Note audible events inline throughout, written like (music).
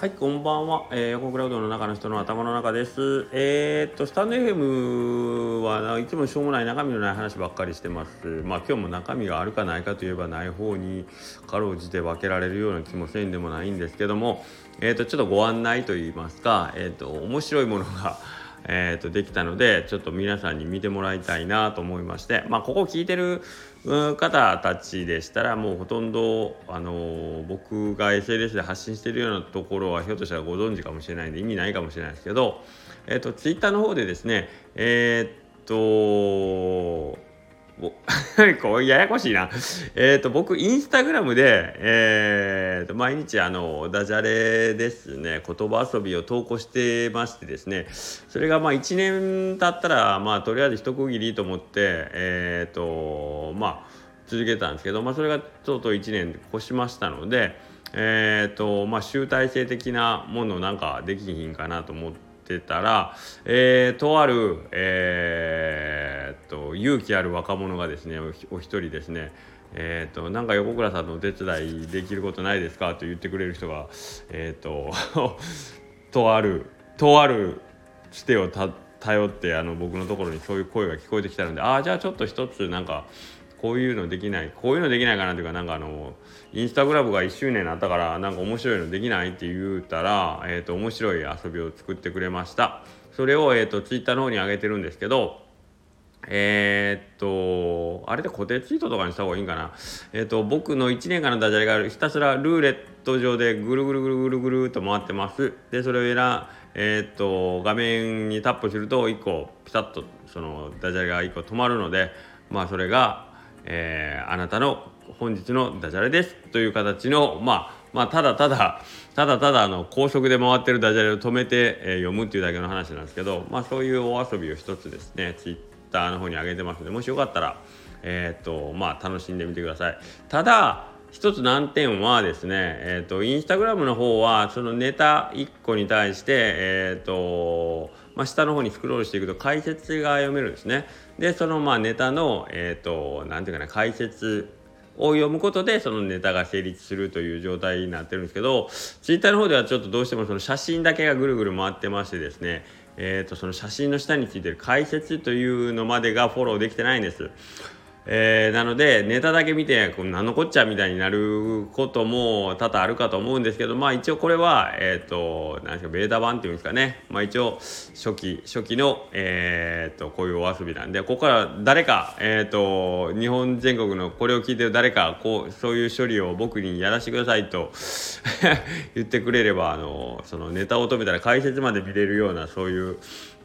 はい、こんばんは。えー、横クラウドの中の人の頭の中です。えー、っと、スタンド FM はいつもしょうもない中身のない話ばっかりしてます。まあ今日も中身があるかないかといえばない方にかろうじて分けられるような気もせんでもないんですけども、えー、っと、ちょっとご案内といいますか、え、っと、面白いものがえーと、できたのでちょっと皆さんに見てもらいたいなと思いましてまあここ聞いてる方たちでしたらもうほとんど、あの、僕が SNS で発信してるようなところはひょっとしたらご存知かもしれないんで意味ないかもしれないですけど、えーと、と Twitter の方でですねえっ、と (laughs) こうややこしいな。えっ、ー、と、僕、インスタグラムで、えー、と、毎日、あの、ダジャレですね、言葉遊びを投稿してましてですね、それが、まあ、1年経ったら、まあ、とりあえず一区切りと思って、えっ、ー、と、まあ、続けたんですけど、まあ、それがとうとう1年越しましたので、えっ、と、まあ、集大成的なものなんかできひんかなと思ってたら、えー、とある、えー、と勇気ある若者がですねお一人ですねえーと、なんか横倉さんのお手伝いできることないですかと言ってくれる人が、えーと、(laughs) とあるとあるつてを頼ってあの僕のところにそういう声が聞こえてきたのでああじゃあちょっと一つなんかこういうのできないこういうのできないかなというかなんかあのインスタグラムが1周年になったからなんか面白いのできないって言うたら、えーと、面白い遊びを作ってくれました。それを、えー、とツイッターの方に上げてるんですけどえー、っと、あれで固定ツイートとかにした方がいいんかな？えー、っと、僕の1年間のダジャレがひたすらルーレット上でぐるぐるぐるぐるぐるっと回ってます。で、それを選えー、っと、画面にタップすると1個ピタッとそのダジャレが1個止まるので、まあそれが、えー、あなたの本日のダジャレですという形の、まあ、まあ、ただただ、ただただあの高速で回ってるダジャレを止めて、えー、読むっていうだけの話なんですけど、まあそういうお遊びを一つですね、ツイッターの方に上げてますのでもしよかったら、えー、っとまあ、楽しんでみてください。ただ一つ難点はですね、えーと、インスタグラムの方はそのネタ1個に対して、えーとまあ、下の方にスクロールしていくと解説が読めるんですね。でそのまあネタの、えーと、なんていうかな解説を読むことでそのネタが成立するという状態になってるんですけどツイッターの方ではちょっとどうしてもその写真だけがぐるぐる回ってましてですねえーと、その写真の下についてる解説というのまでがフォローできてないんです。えー、なのでネタだけ見てこ何のこっちゃみたいになることも多々あるかと思うんですけどまあ一応これはえっ、ー、と何ですかベータ版っていうんですかね。まあ一応初期初期のえっ、ー、とこういうお遊びなんでここから誰かえっ、と日本全国のこれを聞いてる誰かこうそういう処理を僕にやらせてくださいと (laughs) 言ってくれればあのそのネタを止めたら解説まで見れるようなそういう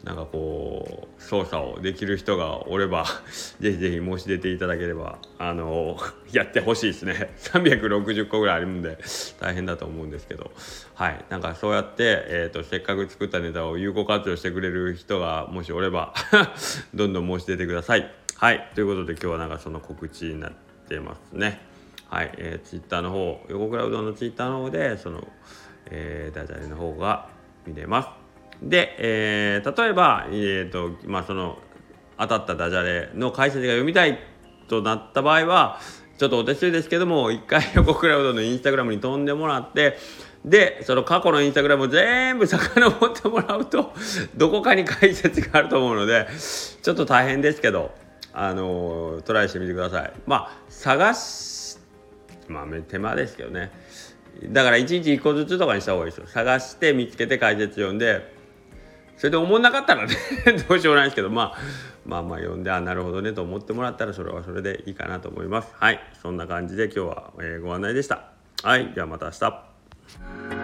なんかこう操作をできる人がおれば (laughs) ぜひぜひ申し出ていただければあの (laughs) やってほしいですね。(laughs) 360個ぐらいあるんで大変だと思うんですけど。はい。なんかそうやって、えーと、せっかく作ったネタを有効活用してくれる人がもしおればどんどん申し出てください。はい。ということで今日はなんかその告知になってますね。はい、えー、ツイッターの方横倉うどんのツイッターの方でその、えー、ダジャレの方が見れます。で、えー、例えば、えーとまあ、その当たったダジャレの解説が読みたいとなった場合はちょっとお手数ですけども一回 (laughs) 横クラウドのインスタグラムに飛んでもらってでその過去のインスタグラムを全部遡ってもらうとどこかに解説があると思うのでちょっと大変ですけどあのトライしてみてください。まあ探しまあ手間ですけどね。だから1日1個ずつとかにした方がいいですよ。探して見つけて解説読んでそれで思んなかったらね (laughs) どうしようもないですけど、まあ、まあまあ読んであなるほどねと思ってもらったらそれはそれでいいかなと思います。はい。そんな感じで今日は、え、ご案内でした。はい。ではまた明日。